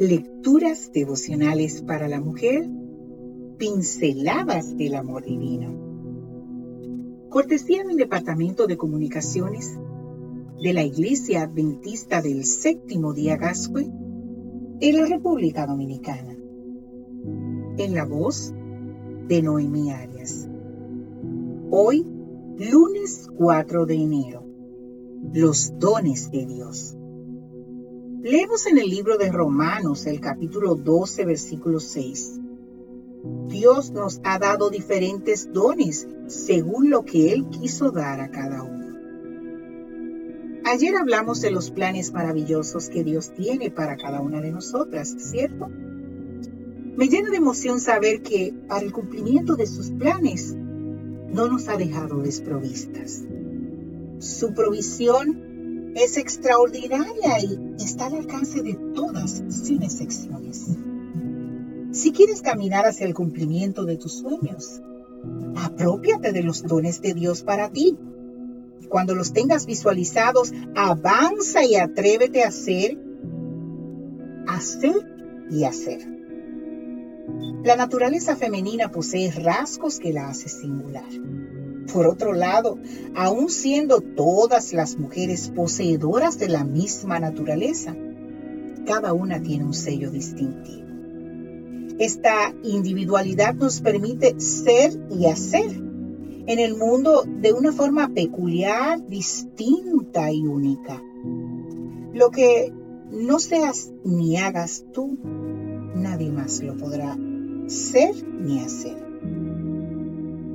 Lecturas devocionales para la mujer, pinceladas del amor divino. Cortesía del Departamento de Comunicaciones de la Iglesia Adventista del Séptimo Día Gascue en la República Dominicana. En la voz de Noemí Arias. Hoy, lunes 4 de enero. Los dones de Dios. Leemos en el libro de Romanos, el capítulo 12, versículo 6. Dios nos ha dado diferentes dones según lo que Él quiso dar a cada uno. Ayer hablamos de los planes maravillosos que Dios tiene para cada una de nosotras, ¿cierto? Me llena de emoción saber que para el cumplimiento de sus planes no nos ha dejado desprovistas. Su provisión es extraordinaria y está al alcance de todas sin excepciones. Si quieres caminar hacia el cumplimiento de tus sueños, apropiate de los dones de Dios para ti. Cuando los tengas visualizados, avanza y atrévete a hacer, hacer y hacer. La naturaleza femenina posee rasgos que la hace singular. Por otro lado, aun siendo todas las mujeres poseedoras de la misma naturaleza, cada una tiene un sello distintivo. Esta individualidad nos permite ser y hacer en el mundo de una forma peculiar, distinta y única. Lo que no seas ni hagas tú, nadie más lo podrá ser ni hacer.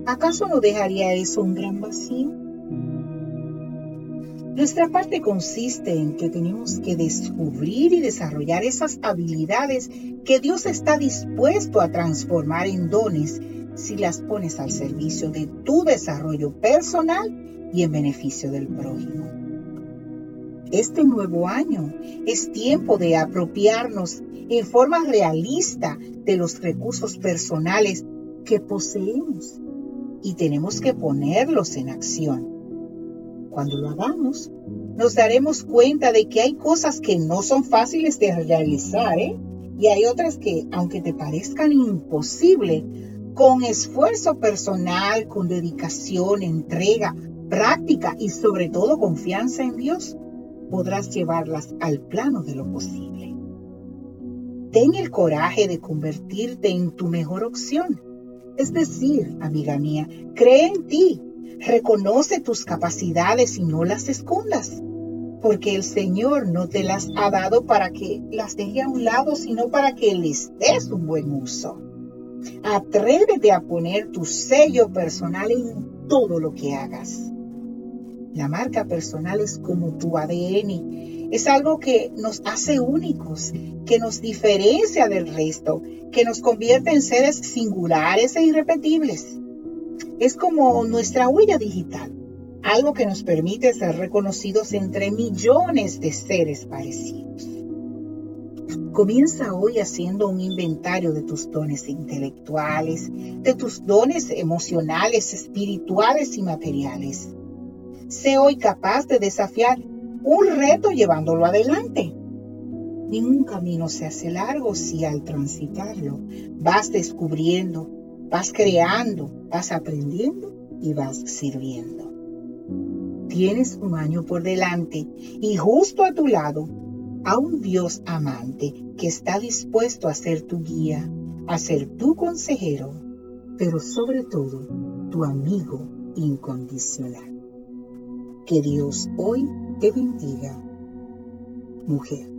¿Acaso no dejaría eso un gran vacío? Nuestra parte consiste en que tenemos que descubrir y desarrollar esas habilidades que Dios está dispuesto a transformar en dones si las pones al servicio de tu desarrollo personal y en beneficio del prójimo. Este nuevo año es tiempo de apropiarnos en forma realista de los recursos personales que poseemos y tenemos que ponerlos en acción. Cuando lo hagamos, nos daremos cuenta de que hay cosas que no son fáciles de realizar ¿eh? y hay otras que, aunque te parezcan imposibles, con esfuerzo personal, con dedicación, entrega, práctica y sobre todo confianza en Dios, podrás llevarlas al plano de lo posible. Ten el coraje de convertirte en tu mejor opción es decir, amiga mía, cree en ti, reconoce tus capacidades y no las escondas, porque el Señor no te las ha dado para que las deje a un lado, sino para que les des un buen uso. Atrévete a poner tu sello personal en todo lo que hagas. La marca personal es como tu ADN es algo que nos hace únicos, que nos diferencia del resto, que nos convierte en seres singulares e irrepetibles. Es como nuestra huella digital, algo que nos permite ser reconocidos entre millones de seres parecidos. Comienza hoy haciendo un inventario de tus dones intelectuales, de tus dones emocionales, espirituales y materiales. Sé hoy capaz de desafiar un reto llevándolo adelante. Ningún camino se hace largo si al transitarlo vas descubriendo, vas creando, vas aprendiendo y vas sirviendo. Tienes un año por delante y justo a tu lado a un Dios amante que está dispuesto a ser tu guía, a ser tu consejero, pero sobre todo tu amigo incondicional. Que Dios hoy te bendiga, mujer.